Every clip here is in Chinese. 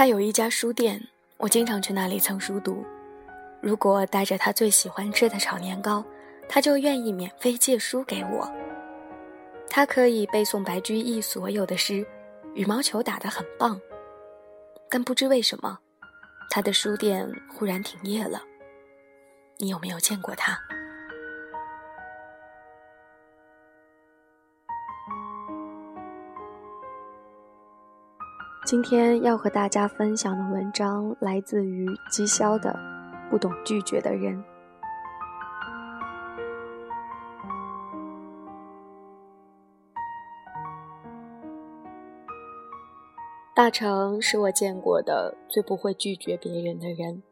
他有一家书店，我经常去那里蹭书读。如果带着他最喜欢吃的炒年糕，他就愿意免费借书给我。他可以背诵白居易所有的诗，羽毛球打得很棒。但不知为什么，他的书店忽然停业了。你有没有见过他？今天要和大家分享的文章来自于姬潇的《不懂拒绝的人》。大成是我见过的最不会拒绝别人的人。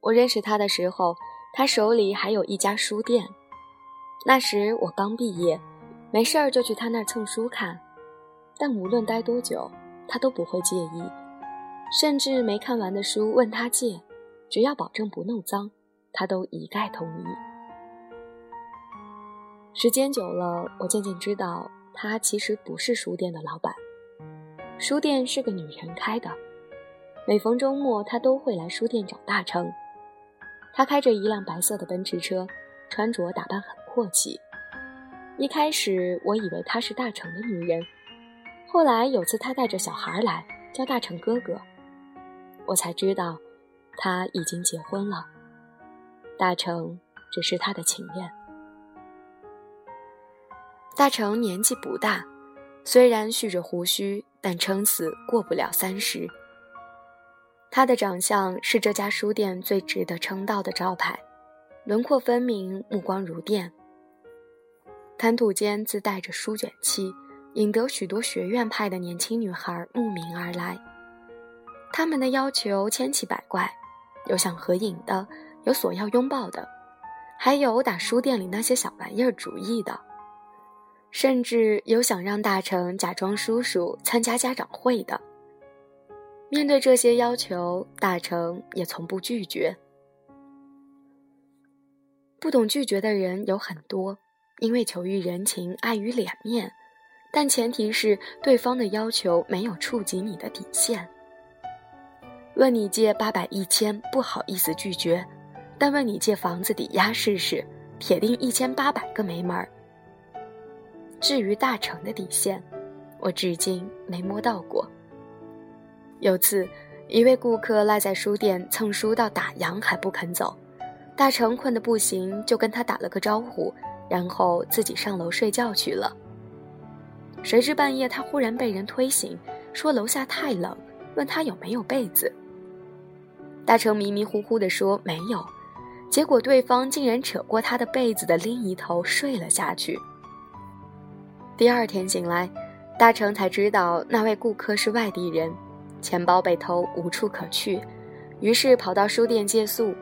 我认识他的时候，他手里还有一家书店。那时我刚毕业，没事儿就去他那儿蹭书看，但无论待多久。他都不会介意，甚至没看完的书问他借，只要保证不弄脏，他都一概同意。时间久了，我渐渐知道，他其实不是书店的老板，书店是个女人开的。每逢周末，他都会来书店找大成。他开着一辆白色的奔驰车，穿着打扮很阔气。一开始，我以为她是大成的女人。后来有次，他带着小孩来，叫大成哥哥，我才知道他已经结婚了。大成只是他的情人。大成年纪不大，虽然蓄着胡须，但撑死过不了三十。他的长相是这家书店最值得称道的招牌，轮廓分明，目光如电，谈吐间自带着书卷气。引得许多学院派的年轻女孩慕名而来，他们的要求千奇百怪，有想合影的，有索要拥抱的，还有打书店里那些小玩意儿主意的，甚至有想让大成假装叔叔参加家长会的。面对这些要求，大成也从不拒绝。不懂拒绝的人有很多，因为求于人情，碍于脸面。但前提是对方的要求没有触及你的底线。问你借八百一千，不好意思拒绝；但问你借房子抵押试试，铁定一千八百个没门儿。至于大成的底线，我至今没摸到过。有次，一位顾客赖在书店蹭书到打烊还不肯走，大成困得不行，就跟他打了个招呼，然后自己上楼睡觉去了。谁知半夜他忽然被人推醒，说楼下太冷，问他有没有被子。大成迷迷糊糊地说没有，结果对方竟然扯过他的被子的另一头睡了下去。第二天醒来，大成才知道那位顾客是外地人，钱包被偷，无处可去，于是跑到书店借宿，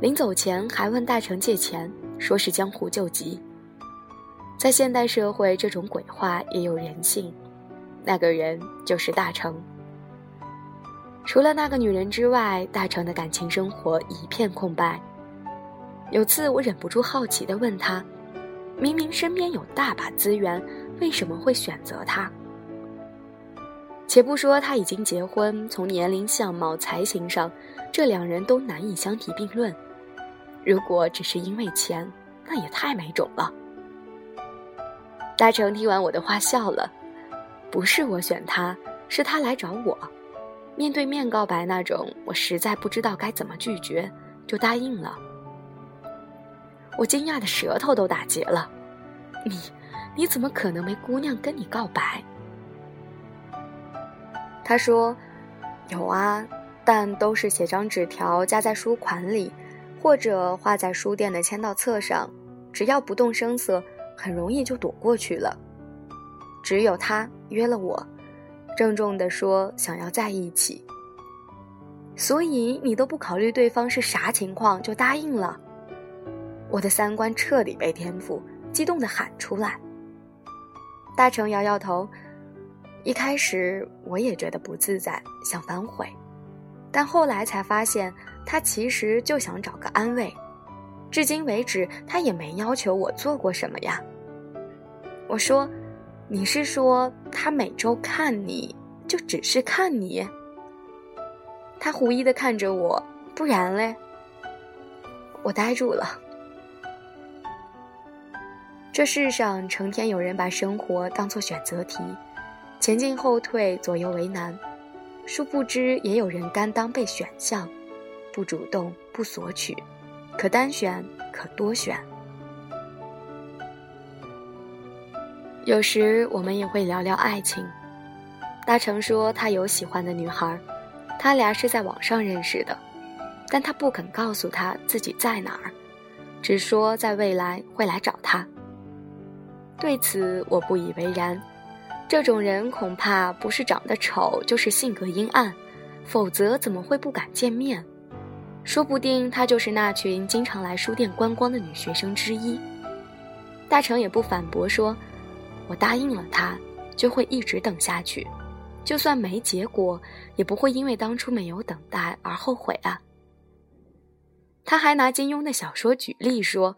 临走前还问大成借钱，说是江湖救急。在现代社会，这种鬼话也有人性。那个人就是大成。除了那个女人之外，大成的感情生活一片空白。有次我忍不住好奇地问他：“明明身边有大把资源，为什么会选择他？”且不说他已经结婚，从年龄、相貌、才情上，这两人都难以相提并论。如果只是因为钱，那也太没种了。大成听完我的话笑了，不是我选他，是他来找我，面对面告白那种，我实在不知道该怎么拒绝，就答应了。我惊讶的舌头都打结了，你，你怎么可能没姑娘跟你告白？他说，有啊，但都是写张纸条夹在书款里，或者画在书店的签到册上，只要不动声色。很容易就躲过去了。只有他约了我，郑重地说想要在一起。所以你都不考虑对方是啥情况就答应了？我的三观彻底被颠覆，激动地喊出来。大成摇摇头。一开始我也觉得不自在，想反悔，但后来才发现他其实就想找个安慰。至今为止，他也没要求我做过什么呀。我说：“你是说他每周看你就只是看你？”他狐疑的看着我，不然嘞？我呆住了。这世上成天有人把生活当作选择题，前进后退，左右为难；殊不知，也有人甘当被选项，不主动，不索取，可单选，可多选。有时我们也会聊聊爱情。大成说他有喜欢的女孩，他俩是在网上认识的，但他不肯告诉他自己在哪儿，只说在未来会来找他。对此我不以为然，这种人恐怕不是长得丑，就是性格阴暗，否则怎么会不敢见面？说不定她就是那群经常来书店观光的女学生之一。大成也不反驳说：“我答应了她，就会一直等下去，就算没结果，也不会因为当初没有等待而后悔啊。”他还拿金庸的小说举例说：“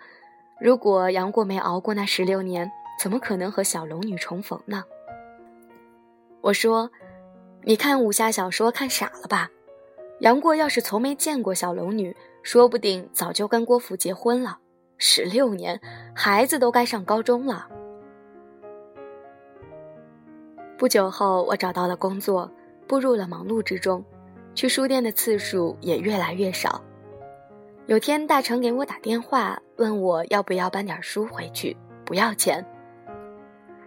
如果杨过没熬过那十六年。”怎么可能和小龙女重逢呢？我说：“你看武侠小说看傻了吧？杨过要是从没见过小龙女，说不定早就跟郭芙结婚了。十六年，孩子都该上高中了。”不久后，我找到了工作，步入了忙碌之中，去书店的次数也越来越少。有天，大成给我打电话，问我要不要搬点书回去，不要钱。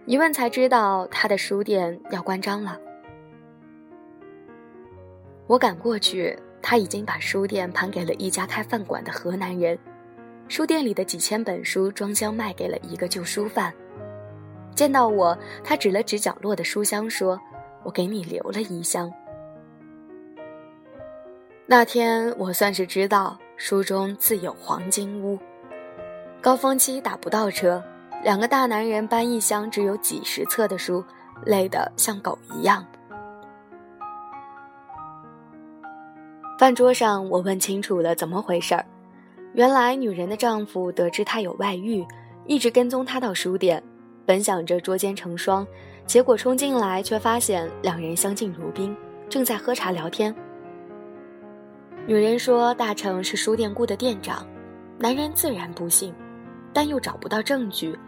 一问才知道，他的书店要关张了。我赶过去，他已经把书店盘给了一家开饭馆的河南人。书店里的几千本书装箱卖给了一个旧书贩。见到我，他指了指角落的书箱，说：“我给你留了一箱。”那天我算是知道，书中自有黄金屋。高峰期打不到车。两个大男人搬一箱只有几十册的书，累得像狗一样。饭桌上，我问清楚了怎么回事儿。原来女人的丈夫得知她有外遇，一直跟踪她到书店，本想着捉奸成双，结果冲进来却发现两人相敬如宾，正在喝茶聊天。女人说大成是书店雇的店长，男人自然不信，但又找不到证据。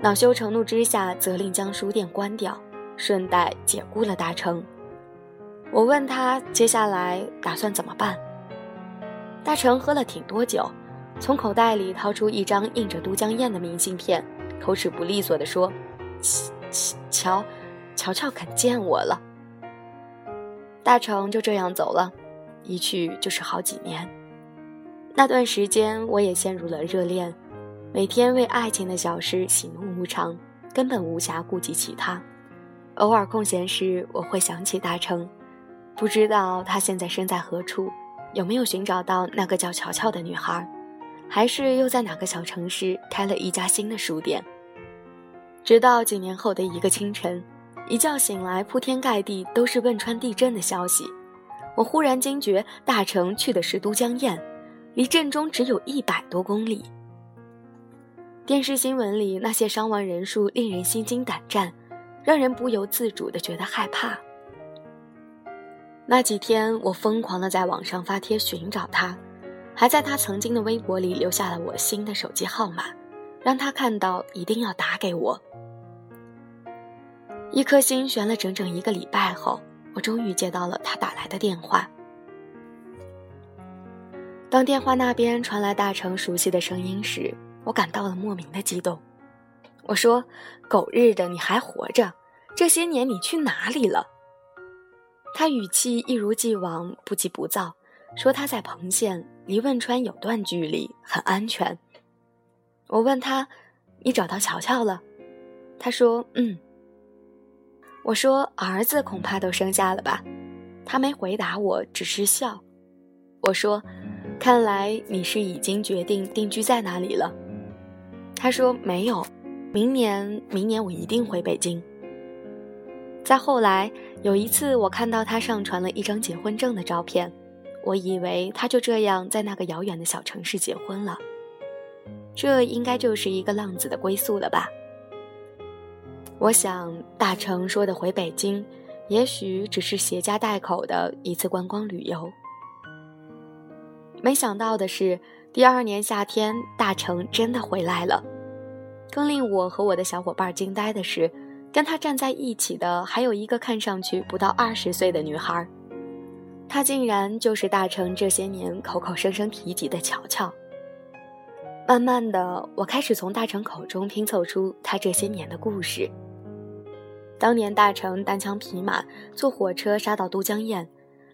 恼羞成怒之下，责令将书店关掉，顺带解雇了大成。我问他接下来打算怎么办。大成喝了挺多酒，从口袋里掏出一张印着都江堰的明信片，口齿不利索地说：“乔，乔乔肯见我了。”大成就这样走了，一去就是好几年。那段时间，我也陷入了热恋。每天为爱情的小事喜怒无常，根本无暇顾及其他。偶尔空闲时，我会想起大成，不知道他现在身在何处，有没有寻找到那个叫乔乔的女孩，还是又在哪个小城市开了一家新的书店。直到几年后的一个清晨，一觉醒来，铺天盖地都是汶川地震的消息，我忽然惊觉，大成去的是都江堰，离震中只有一百多公里。电视新闻里那些伤亡人数令人心惊胆战，让人不由自主地觉得害怕。那几天，我疯狂地在网上发帖寻找他，还在他曾经的微博里留下了我新的手机号码，让他看到一定要打给我。一颗心悬了整整一个礼拜后，我终于接到了他打来的电话。当电话那边传来大成熟悉的声音时，我感到了莫名的激动，我说：“狗日的，你还活着？这些年你去哪里了？”他语气一如既往，不急不躁，说他在彭县，离汶川有段距离，很安全。我问他：“你找到乔乔了？”他说：“嗯。”我说：“儿子恐怕都生下了吧？”他没回答我，只是笑。我说：“看来你是已经决定定居在哪里了。”他说没有，明年明年我一定回北京。再后来有一次，我看到他上传了一张结婚证的照片，我以为他就这样在那个遥远的小城市结婚了。这应该就是一个浪子的归宿了吧？我想大成说的回北京，也许只是携家带口的一次观光旅游，没想到的是，第二年夏天，大成真的回来了。更令我和我的小伙伴惊呆的是，跟他站在一起的还有一个看上去不到二十岁的女孩，她竟然就是大成这些年口口声声提及的乔乔。慢慢的，我开始从大成口中拼凑出他这些年的故事。当年大成单枪匹马坐火车杀到都江堰，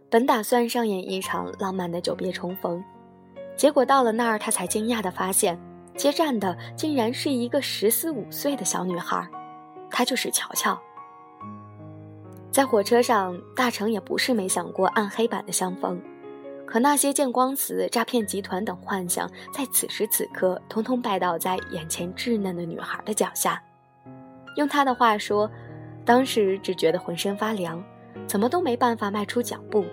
本打算上演一场浪漫的久别重逢，结果到了那儿，他才惊讶的发现，接站的竟然是一个十四五岁的小女孩，她就是乔乔。在火车上，大成也不是没想过暗黑版的相逢。可那些见光死、诈骗集团等幻想，在此时此刻，通通拜倒在眼前稚嫩的女孩的脚下。用他的话说，当时只觉得浑身发凉，怎么都没办法迈出脚步，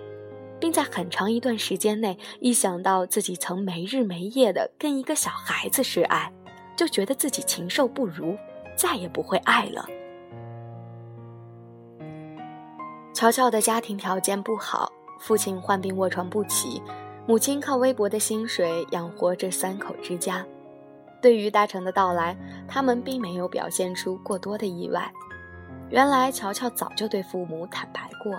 并在很长一段时间内，一想到自己曾没日没夜的跟一个小孩子示爱，就觉得自己禽兽不如，再也不会爱了。乔乔的家庭条件不好。父亲患病卧床不起，母亲靠微薄的薪水养活这三口之家。对于大成的到来，他们并没有表现出过多的意外。原来乔乔早就对父母坦白过。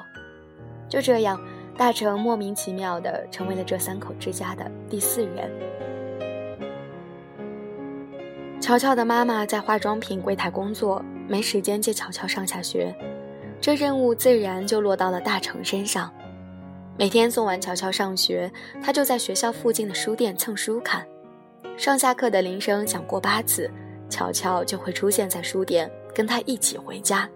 就这样，大成莫名其妙地成为了这三口之家的第四人。乔乔的妈妈在化妆品柜台工作，没时间接乔乔上下学，这任务自然就落到了大成身上。每天送完乔乔上学，他就在学校附近的书店蹭书看。上下课的铃声响过八次，乔乔就会出现在书店，跟他一起回家。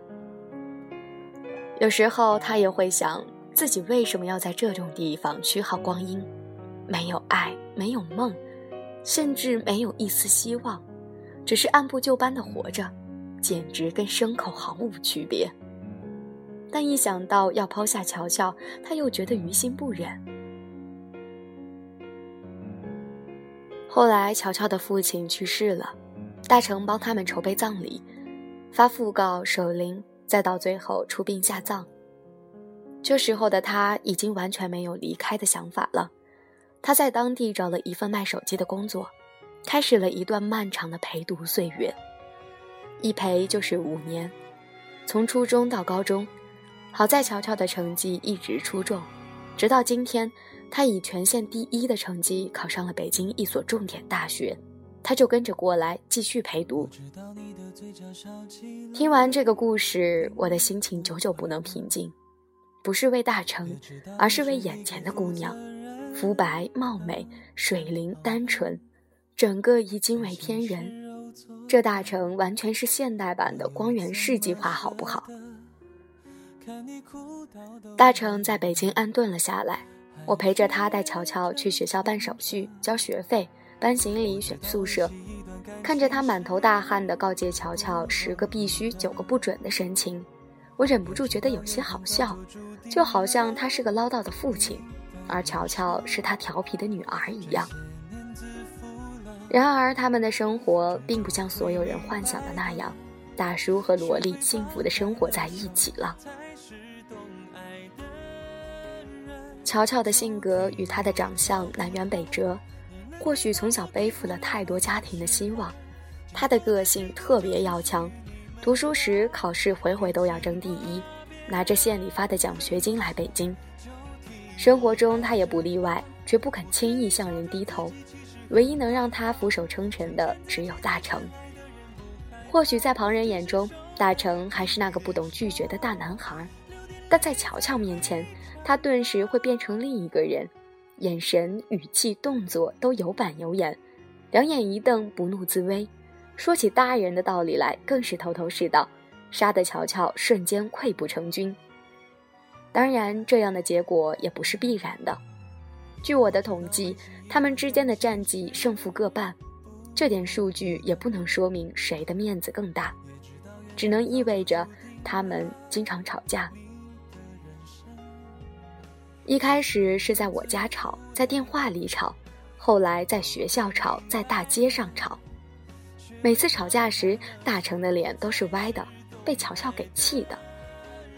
有时候他也会想，自己为什么要在这种地方虚耗光阴？没有爱，没有梦，甚至没有一丝希望，只是按部就班的活着，简直跟牲口毫无区别。但一想到要抛下乔乔，他又觉得于心不忍。后来，乔乔的父亲去世了，大成帮他们筹备葬礼，发讣告、守灵，再到最后出殡下葬。这时候的他已经完全没有离开的想法了。他在当地找了一份卖手机的工作，开始了一段漫长的陪读岁月，一陪就是五年，从初中到高中。好在乔乔的成绩一直出众，直到今天，他以全县第一的成绩考上了北京一所重点大学，他就跟着过来继续陪读。听完这个故事，我的心情久久不能平静，不是为大成，而是为眼前的姑娘，肤白貌美、水灵单纯，整个以惊为天人。这大成完全是现代版的光源氏计划，好不好？大成在北京安顿了下来，我陪着他带乔乔去学校办手续、交学费、搬行李、选宿舍，看着他满头大汗的告诫乔乔十个必须、九个不准的神情，我忍不住觉得有些好笑，就好像他是个唠叨的父亲，而乔乔是他调皮的女儿一样。然而，他们的生活并不像所有人幻想的那样，大叔和萝莉幸福的生活在一起了。乔乔的性格与她的长相南辕北辙，或许从小背负了太多家庭的希望。她的个性特别要强，读书时考试回回都要争第一，拿着县里发的奖学金来北京。生活中她也不例外，绝不肯轻易向人低头。唯一能让他俯首称臣的，只有大成。或许在旁人眼中，大成还是那个不懂拒绝的大男孩，但在乔乔面前。他顿时会变成另一个人，眼神、语气、动作都有板有眼，两眼一瞪，不怒自威。说起大人的道理来，更是头头是道，杀得乔乔瞬间溃不成军。当然，这样的结果也不是必然的。据我的统计，他们之间的战绩胜负各半，这点数据也不能说明谁的面子更大，只能意味着他们经常吵架。一开始是在我家吵，在电话里吵，后来在学校吵，在大街上吵。每次吵架时，大成的脸都是歪的，被乔乔给气的。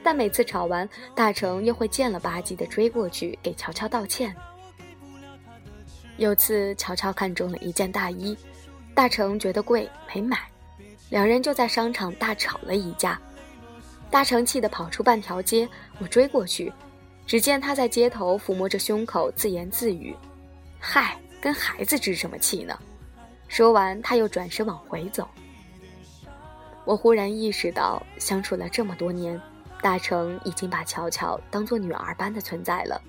但每次吵完，大成又会贱了吧唧的追过去给乔乔道歉。有次乔乔看中了一件大衣，大成觉得贵没买，两人就在商场大吵了一架。大成气得跑出半条街，我追过去，只见他在街头抚摸着胸口自言自语：“嗨，跟孩子置什么气呢？”说完，他又转身往回走。我忽然意识到，相处了这么多年，大成已经把乔乔当做女儿般的存在了。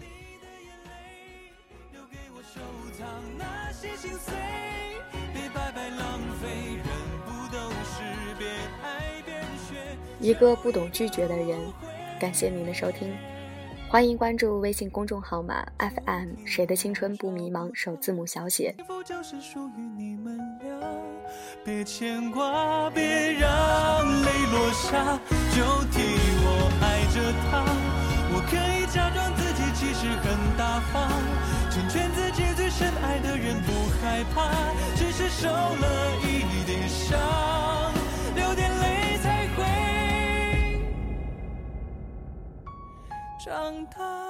一个不懂拒绝的人，感谢您的收听，欢迎关注微信公众号码 FM 谁的青春不迷茫首字母小写。别牵挂，别让泪落下，就替我爱着他。我可以假装自己其实很大方，害怕，只是受了一点伤。流点泪才会长大。